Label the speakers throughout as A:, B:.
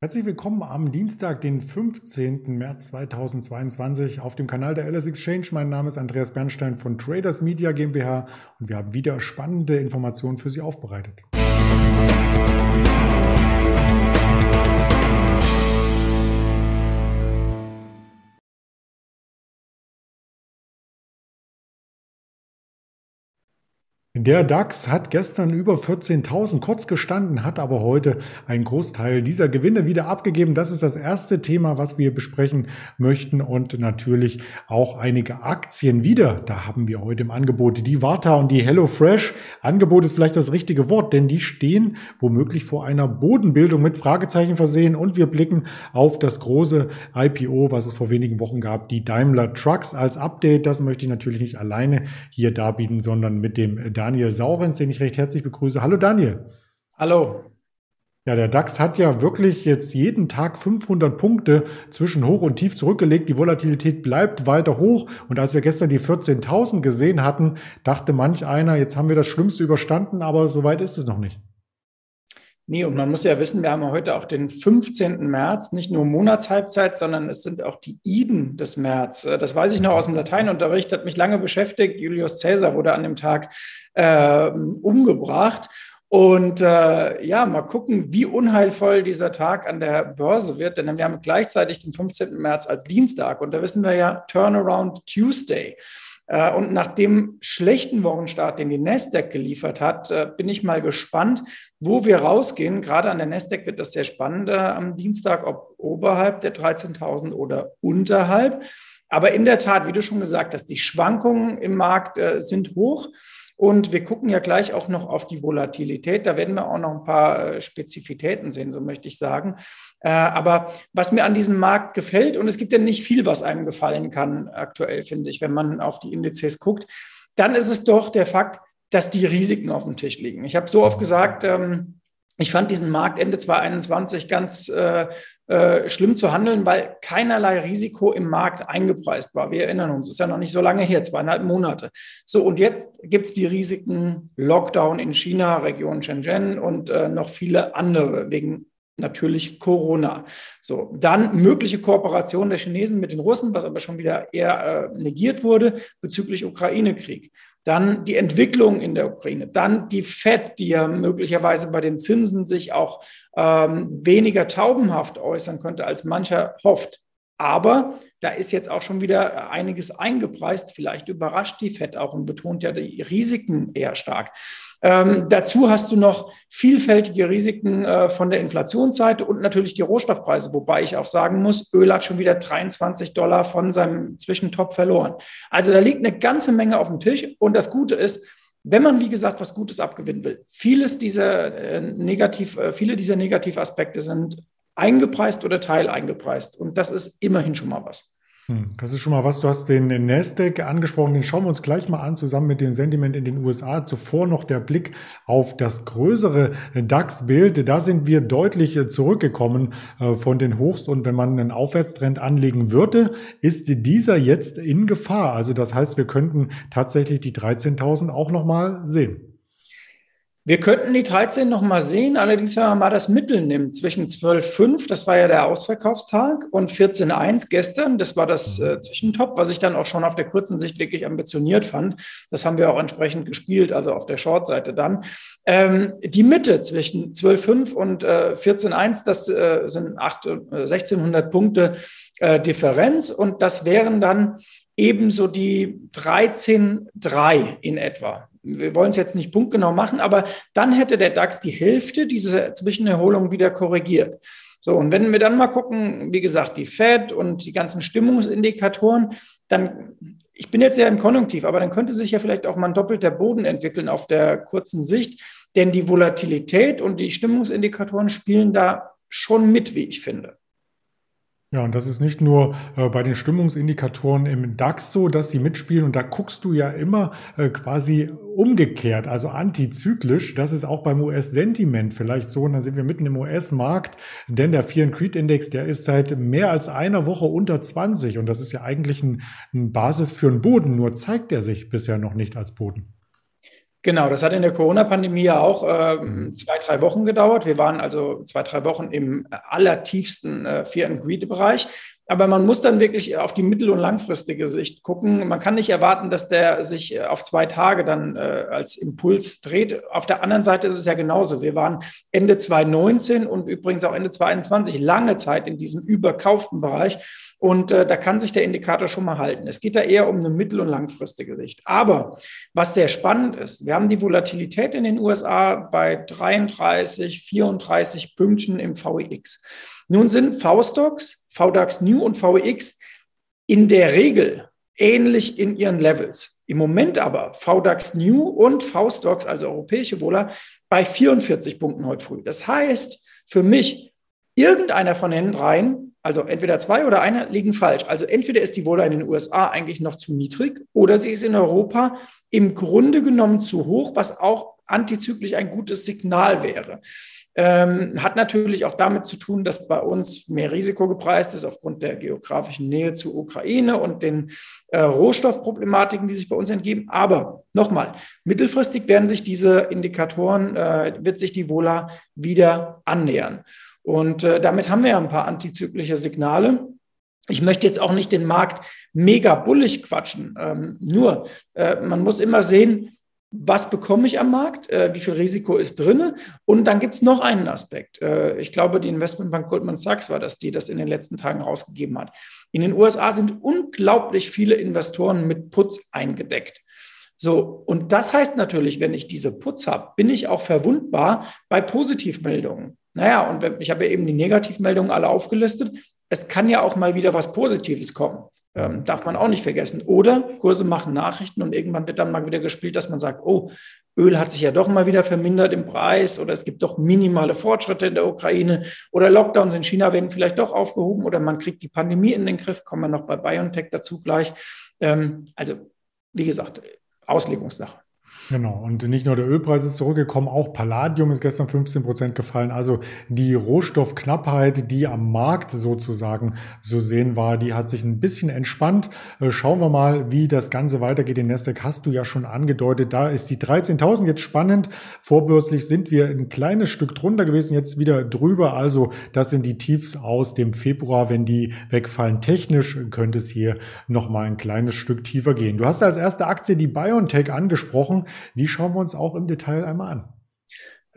A: Herzlich willkommen am Dienstag, den 15. März 2022 auf dem Kanal der LS Exchange. Mein Name ist Andreas Bernstein von Traders Media GmbH und wir haben wieder spannende Informationen für Sie aufbereitet. Der DAX hat gestern über 14.000 kurz gestanden, hat aber heute einen Großteil dieser Gewinne wieder abgegeben. Das ist das erste Thema, was wir besprechen möchten und natürlich auch einige Aktien wieder. Da haben wir heute im Angebot die Warta und die HelloFresh. Angebot ist vielleicht das richtige Wort, denn die stehen womöglich vor einer Bodenbildung mit Fragezeichen versehen und wir blicken auf das große IPO, was es vor wenigen Wochen gab, die Daimler Trucks als Update. Das möchte ich natürlich nicht alleine hier darbieten, sondern mit dem Daniel Saurens, den ich recht herzlich begrüße. Hallo Daniel.
B: Hallo.
A: Ja, der DAX hat ja wirklich jetzt jeden Tag 500 Punkte zwischen hoch und tief zurückgelegt. Die Volatilität bleibt weiter hoch. Und als wir gestern die 14.000 gesehen hatten, dachte manch einer, jetzt haben wir das Schlimmste überstanden, aber so weit ist es noch nicht.
B: Nee, und man muss ja wissen, wir haben heute auch den 15. März, nicht nur Monatshalbzeit, sondern es sind auch die Iden des März. Äh, das weiß ich noch aus dem Lateinunterricht, hat mich lange beschäftigt. Julius Caesar wurde an dem Tag äh, umgebracht. Und äh, ja, mal gucken, wie unheilvoll dieser Tag an der Börse wird, denn wir haben gleichzeitig den 15. März als Dienstag und da wissen wir ja Turnaround Tuesday. Äh, und nach dem schlechten Wochenstart, den die Nasdaq geliefert hat, äh, bin ich mal gespannt, wo wir rausgehen. Gerade an der Nasdaq wird das sehr spannend äh, am Dienstag, ob oberhalb der 13.000 oder unterhalb. Aber in der Tat, wie du schon gesagt hast, die Schwankungen im Markt sind hoch. Und wir gucken ja gleich auch noch auf die Volatilität. Da werden wir auch noch ein paar Spezifitäten sehen, so möchte ich sagen. Äh, aber was mir an diesem Markt gefällt, und es gibt ja nicht viel, was einem gefallen kann aktuell, finde ich, wenn man auf die Indizes guckt, dann ist es doch der Fakt, dass die Risiken auf dem Tisch liegen. Ich habe so oft gesagt, ähm, ich fand diesen Markt Ende 2021 ganz äh, äh, schlimm zu handeln, weil keinerlei Risiko im Markt eingepreist war. Wir erinnern uns, ist ja noch nicht so lange her, zweieinhalb Monate. So, und jetzt gibt es die Risiken Lockdown in China, Region Shenzhen und äh, noch viele andere wegen natürlich Corona. So, dann mögliche Kooperation der Chinesen mit den Russen, was aber schon wieder eher äh, negiert wurde bezüglich Ukraine-Krieg. Dann die Entwicklung in der Ukraine, dann die FED, die ja möglicherweise bei den Zinsen sich auch ähm, weniger taubenhaft äußern könnte, als mancher hofft. Aber da ist jetzt auch schon wieder einiges eingepreist. Vielleicht überrascht die FED auch und betont ja die Risiken eher stark. Ähm, dazu hast du noch vielfältige Risiken äh, von der Inflationsseite und natürlich die Rohstoffpreise, wobei ich auch sagen muss, Öl hat schon wieder 23 Dollar von seinem Zwischentop verloren. Also da liegt eine ganze Menge auf dem Tisch. Und das Gute ist, wenn man, wie gesagt, was Gutes abgewinnen will, vieles dieser äh, negativ, äh, viele dieser Negativaspekte sind eingepreist oder teileingepreist. Und das ist immerhin schon mal was.
A: Hm, das ist schon mal was. Du hast den Nasdaq angesprochen. Den schauen wir uns gleich mal an, zusammen mit dem Sentiment in den USA. Zuvor noch der Blick auf das größere DAX-Bild. Da sind wir deutlich zurückgekommen äh, von den Hochs. Und wenn man einen Aufwärtstrend anlegen würde, ist dieser jetzt in Gefahr. Also das heißt, wir könnten tatsächlich die 13.000 auch noch mal sehen.
B: Wir könnten die 13 noch mal sehen, allerdings wenn man mal das Mittel nimmt zwischen 12,5, das war ja der Ausverkaufstag, und 14,1 gestern, das war das mhm. äh, Zwischentop, was ich dann auch schon auf der kurzen Sicht wirklich ambitioniert fand. Das haben wir auch entsprechend gespielt, also auf der Short-Seite dann. Ähm, die Mitte zwischen 12,5 und äh, 14,1, das äh, sind 8, 1600 äh, Punkte äh, Differenz und das wären dann ebenso die 13,3 in etwa wir wollen es jetzt nicht punktgenau machen, aber dann hätte der DAX die Hälfte dieser Zwischenerholung wieder korrigiert. So, und wenn wir dann mal gucken, wie gesagt, die Fed und die ganzen Stimmungsindikatoren, dann, ich bin jetzt ja im Konjunktiv, aber dann könnte sich ja vielleicht auch mal ein doppelter Boden entwickeln auf der kurzen Sicht, denn die Volatilität und die Stimmungsindikatoren spielen da schon mit, wie ich finde.
A: Ja, und das ist nicht nur äh, bei den Stimmungsindikatoren im DAX so, dass sie mitspielen. Und da guckst du ja immer äh, quasi umgekehrt, also antizyklisch. Das ist auch beim US-Sentiment vielleicht so. Und dann sind wir mitten im US-Markt, denn der Fear and Creed Index, der ist seit mehr als einer Woche unter 20 und das ist ja eigentlich ein, ein Basis für einen Boden, nur zeigt er sich bisher noch nicht als Boden.
B: Genau, das hat in der Corona-Pandemie ja auch äh, zwei, drei Wochen gedauert. Wir waren also zwei, drei Wochen im allertiefsten äh, Fear-and-Greed-Bereich. Aber man muss dann wirklich auf die mittel- und langfristige Sicht gucken. Man kann nicht erwarten, dass der sich äh, auf zwei Tage dann äh, als Impuls dreht. Auf der anderen Seite ist es ja genauso. Wir waren Ende 2019 und übrigens auch Ende 2021 lange Zeit in diesem überkauften Bereich. Und äh, da kann sich der Indikator schon mal halten. Es geht da eher um eine mittel- und langfristige Sicht. Aber was sehr spannend ist, wir haben die Volatilität in den USA bei 33, 34 Pünktchen im VEX. Nun sind V-Stocks, VDAX New und VEX in der Regel ähnlich in ihren Levels. Im Moment aber VDAX New und V-Stocks, also europäische Wohler, bei 44 Punkten heute früh. Das heißt, für mich, irgendeiner von den dreien also entweder zwei oder einer liegen falsch. Also entweder ist die Wohler in den USA eigentlich noch zu niedrig oder sie ist in Europa im Grunde genommen zu hoch, was auch antizyklisch ein gutes Signal wäre. Ähm, hat natürlich auch damit zu tun, dass bei uns mehr Risiko gepreist ist aufgrund der geografischen Nähe zur Ukraine und den äh, Rohstoffproblematiken, die sich bei uns entgeben. Aber nochmal, mittelfristig werden sich diese Indikatoren, äh, wird sich die Wohler wieder annähern. Und äh, damit haben wir ja ein paar antizyklische Signale. Ich möchte jetzt auch nicht den Markt mega bullig quatschen. Ähm, nur, äh, man muss immer sehen, was bekomme ich am Markt, äh, wie viel Risiko ist drin. Und dann gibt es noch einen Aspekt. Äh, ich glaube, die Investmentbank Goldman Sachs war das, die das in den letzten Tagen rausgegeben hat. In den USA sind unglaublich viele Investoren mit Putz eingedeckt. So, und das heißt natürlich, wenn ich diese Putz habe, bin ich auch verwundbar bei Positivmeldungen. Naja, und ich habe ja eben die Negativmeldungen alle aufgelistet. Es kann ja auch mal wieder was Positives kommen. Ähm, darf man auch nicht vergessen. Oder Kurse machen Nachrichten und irgendwann wird dann mal wieder gespielt, dass man sagt, oh, Öl hat sich ja doch mal wieder vermindert im Preis oder es gibt doch minimale Fortschritte in der Ukraine oder Lockdowns in China werden vielleicht doch aufgehoben oder man kriegt die Pandemie in den Griff, kommen wir noch bei BioNTech dazu gleich. Ähm, also, wie gesagt, Auslegungssache.
A: Genau, und nicht nur der Ölpreis ist zurückgekommen, auch Palladium ist gestern 15 Prozent gefallen. Also die Rohstoffknappheit, die am Markt sozusagen so sehen war, die hat sich ein bisschen entspannt. Äh, schauen wir mal, wie das Ganze weitergeht. Den Nasdaq hast du ja schon angedeutet. Da ist die 13.000 jetzt spannend. Vorbörslich sind wir ein kleines Stück drunter gewesen, jetzt wieder drüber. Also das sind die Tiefs aus dem Februar. Wenn die wegfallen technisch, könnte es hier nochmal ein kleines Stück tiefer gehen. Du hast als erste Aktie die BioNTech angesprochen. Die schauen wir uns auch im Detail einmal an.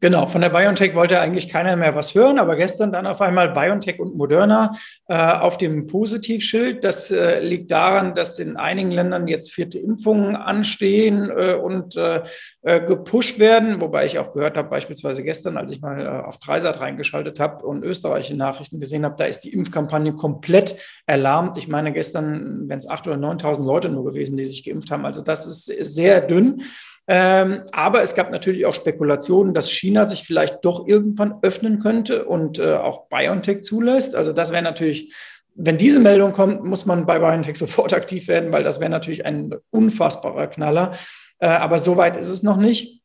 B: Genau, von der BioNTech wollte eigentlich keiner mehr was hören, aber gestern dann auf einmal BioNTech und Moderna äh, auf dem Positivschild. Das äh, liegt daran, dass in einigen Ländern jetzt vierte Impfungen anstehen äh, und äh, äh, gepusht werden, wobei ich auch gehört habe, beispielsweise gestern, als ich mal äh, auf Dreisat reingeschaltet habe und österreichische Nachrichten gesehen habe, da ist die Impfkampagne komplett erlahmt. Ich meine, gestern, wenn es acht oder 9.000 Leute nur gewesen, die sich geimpft haben, also das ist sehr dünn. Ähm, aber es gab natürlich auch Spekulationen, dass China sich vielleicht doch irgendwann öffnen könnte und äh, auch BioNTech zulässt. Also das wäre natürlich, wenn diese Meldung kommt, muss man bei BioNTech sofort aktiv werden, weil das wäre natürlich ein unfassbarer Knaller. Äh, aber so weit ist es noch nicht.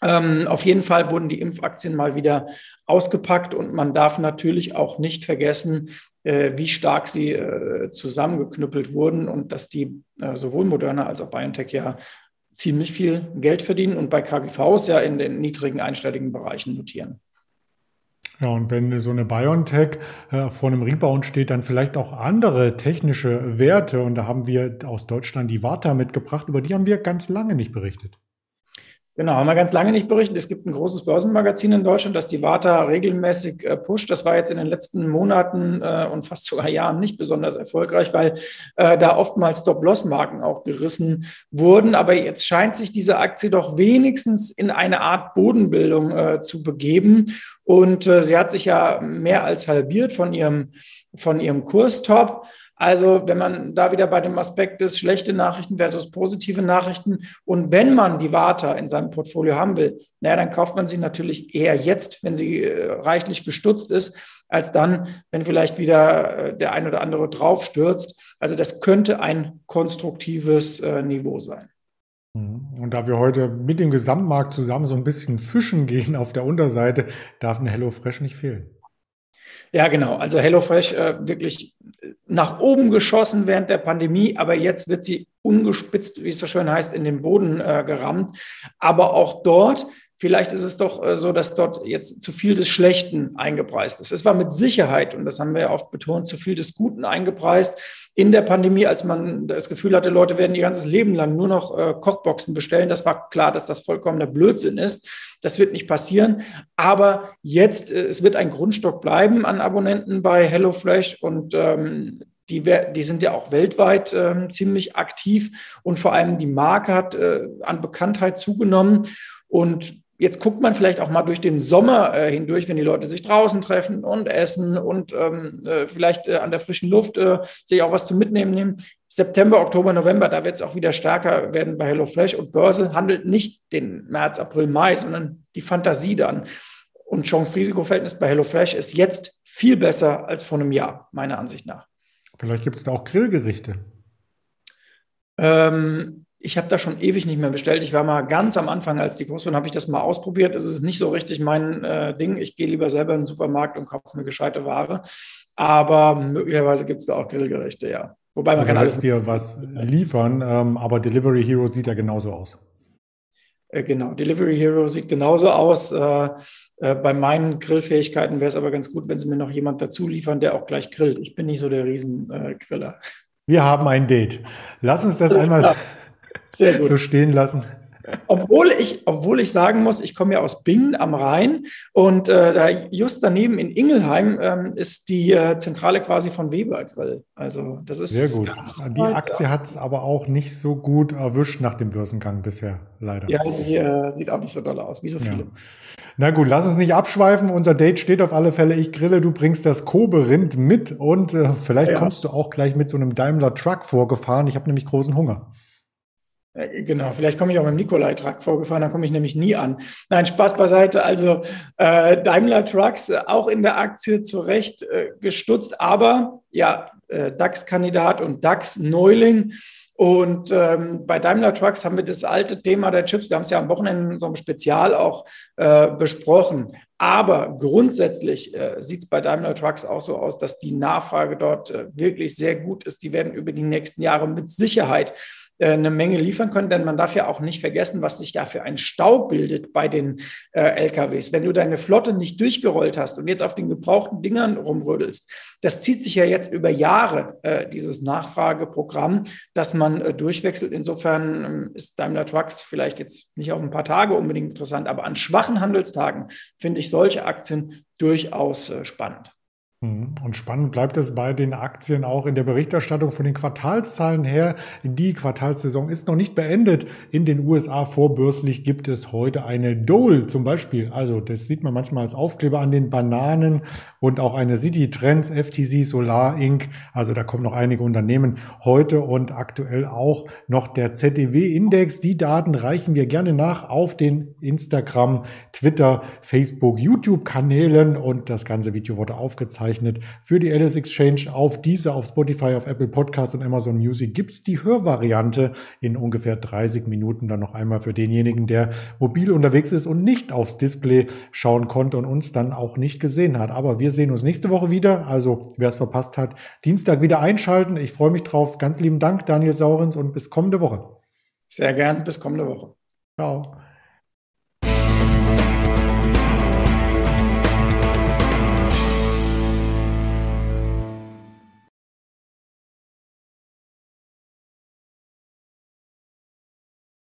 B: Ähm, auf jeden Fall wurden die Impfaktien mal wieder ausgepackt und man darf natürlich auch nicht vergessen, äh, wie stark sie äh, zusammengeknüppelt wurden und dass die äh, sowohl Moderna als auch BioNTech ja ziemlich viel Geld verdienen und bei KGVs ja in den niedrigen einstelligen Bereichen notieren.
A: Ja, und wenn so eine BioNTech äh, vor einem Rebound steht, dann vielleicht auch andere technische Werte. Und da haben wir aus Deutschland die Warta mitgebracht, über die haben wir ganz lange nicht berichtet.
B: Genau, haben wir ganz lange nicht berichtet. Es gibt ein großes Börsenmagazin in Deutschland, das die Warta regelmäßig äh, pusht. Das war jetzt in den letzten Monaten äh, und fast sogar Jahren nicht besonders erfolgreich, weil äh, da oftmals Stop-Loss-Marken auch gerissen wurden. Aber jetzt scheint sich diese Aktie doch wenigstens in eine Art Bodenbildung äh, zu begeben. Und äh, sie hat sich ja mehr als halbiert von ihrem, von ihrem Kurstop. Also wenn man da wieder bei dem Aspekt ist, schlechte Nachrichten versus positive Nachrichten und wenn man die Warta in seinem Portfolio haben will, naja, dann kauft man sie natürlich eher jetzt, wenn sie äh, reichlich gestutzt ist, als dann, wenn vielleicht wieder äh, der ein oder andere draufstürzt. Also das könnte ein konstruktives äh, Niveau sein.
A: Mhm. Und da wir heute mit dem Gesamtmarkt zusammen so ein bisschen fischen gehen auf der Unterseite, darf eine HelloFresh nicht fehlen.
B: Ja, genau. Also HelloFresh äh, wirklich nach oben geschossen während der Pandemie, aber jetzt wird sie ungespitzt, wie es so schön heißt, in den Boden äh, gerammt. Aber auch dort Vielleicht ist es doch äh, so, dass dort jetzt zu viel des Schlechten eingepreist ist. Es war mit Sicherheit, und das haben wir ja oft betont, zu viel des Guten eingepreist in der Pandemie, als man das Gefühl hatte, Leute werden ihr ganzes Leben lang nur noch äh, Kochboxen bestellen. Das war klar, dass das vollkommener Blödsinn ist. Das wird nicht passieren. Aber jetzt, äh, es wird ein Grundstock bleiben an Abonnenten bei HelloFresh und ähm, die, die, sind ja auch weltweit äh, ziemlich aktiv und vor allem die Marke hat äh, an Bekanntheit zugenommen. Und Jetzt guckt man vielleicht auch mal durch den Sommer äh, hindurch, wenn die Leute sich draußen treffen und essen und ähm, äh, vielleicht äh, an der frischen Luft äh, sich auch was zum Mitnehmen nehmen. September, Oktober, November, da wird es auch wieder stärker werden bei HelloFresh und Börse handelt nicht den März, April, Mai, sondern die Fantasie dann. Und Chance-Risiko-Verhältnis bei HelloFresh ist jetzt viel besser als vor einem Jahr, meiner Ansicht nach.
A: Vielleicht gibt es da auch Grillgerichte.
B: Ähm, ich habe da schon ewig nicht mehr bestellt. Ich war mal ganz am Anfang, als die groß waren, habe ich das mal ausprobiert. Das ist nicht so richtig mein äh, Ding. Ich gehe lieber selber in den Supermarkt und kaufe mir gescheite Ware. Aber möglicherweise gibt es da auch Grillgerichte, ja.
A: Wobei man du kann alles dir was liefern, ähm, aber Delivery Hero sieht ja genauso aus.
B: Äh, genau, Delivery Hero sieht genauso aus. Äh, äh, bei meinen Grillfähigkeiten wäre es aber ganz gut, wenn sie mir noch jemand dazu liefern, der auch gleich grillt. Ich bin nicht so der Riesengriller.
A: Wir haben ein Date. Lass uns das einmal sehr gut. so stehen lassen.
B: Obwohl ich, obwohl ich sagen muss, ich komme ja aus Bingen am Rhein und äh, da just daneben in Ingelheim ähm, ist die äh, Zentrale quasi von Weber Grill. Also das ist
A: sehr gut. Die Aktie ja. hat es aber auch nicht so gut erwischt nach dem Börsengang bisher, leider.
B: Ja, die äh, sieht auch nicht so doll aus, wie so viele. Ja.
A: Na gut, lass uns nicht abschweifen. Unser Date steht auf alle Fälle. Ich grille, du bringst das Kobe-Rind mit und äh, vielleicht ja. kommst du auch gleich mit so einem Daimler Truck vorgefahren. Ich habe nämlich großen Hunger.
B: Äh, genau, vielleicht komme ich auch mit dem Nikolai-Truck vorgefahren, dann komme ich nämlich nie an. Nein, Spaß beiseite. Also äh, Daimler Trucks äh, auch in der Aktie zurecht äh, gestutzt, aber ja, äh, DAX-Kandidat und DAX-Neuling. Und ähm, bei Daimler Trucks haben wir das alte Thema der Chips, wir haben es ja am Wochenende in einem Spezial auch äh, besprochen. Aber grundsätzlich äh, sieht es bei Daimler Trucks auch so aus, dass die Nachfrage dort äh, wirklich sehr gut ist. Die werden über die nächsten Jahre mit Sicherheit eine Menge liefern können, denn man darf ja auch nicht vergessen, was sich da für ein Stau bildet bei den äh, LKWs. Wenn du deine Flotte nicht durchgerollt hast und jetzt auf den gebrauchten Dingern rumrödelst, das zieht sich ja jetzt über Jahre, äh, dieses Nachfrageprogramm, dass man äh, durchwechselt. Insofern ähm, ist Daimler Trucks vielleicht jetzt nicht auf ein paar Tage unbedingt interessant, aber an schwachen Handelstagen finde ich solche Aktien durchaus äh, spannend.
A: Mhm. Und spannend bleibt es bei den Aktien auch in der Berichterstattung von den Quartalszahlen her. Die Quartalssaison ist noch nicht beendet. In den USA vorbörslich gibt es heute eine Dole zum Beispiel. Also das sieht man manchmal als Aufkleber an den Bananen und auch eine City Trends, FTC, Solar Inc. Also da kommen noch einige Unternehmen heute und aktuell auch noch der ZDW-Index. Die Daten reichen wir gerne nach auf den Instagram, Twitter, Facebook, YouTube-Kanälen und das ganze Video wurde aufgezeichnet aufgezeichnet für die Alice Exchange auf diese, auf Spotify, auf Apple Podcasts und Amazon Music gibt es die Hörvariante in ungefähr 30 Minuten dann noch einmal für denjenigen, der mobil unterwegs ist und nicht aufs Display schauen konnte und uns dann auch nicht gesehen hat. Aber wir sehen uns nächste Woche wieder. Also wer es verpasst hat, Dienstag wieder einschalten. Ich freue mich drauf. Ganz lieben Dank, Daniel Saurens und bis kommende Woche.
B: Sehr gern. Bis kommende Woche.
A: Ciao.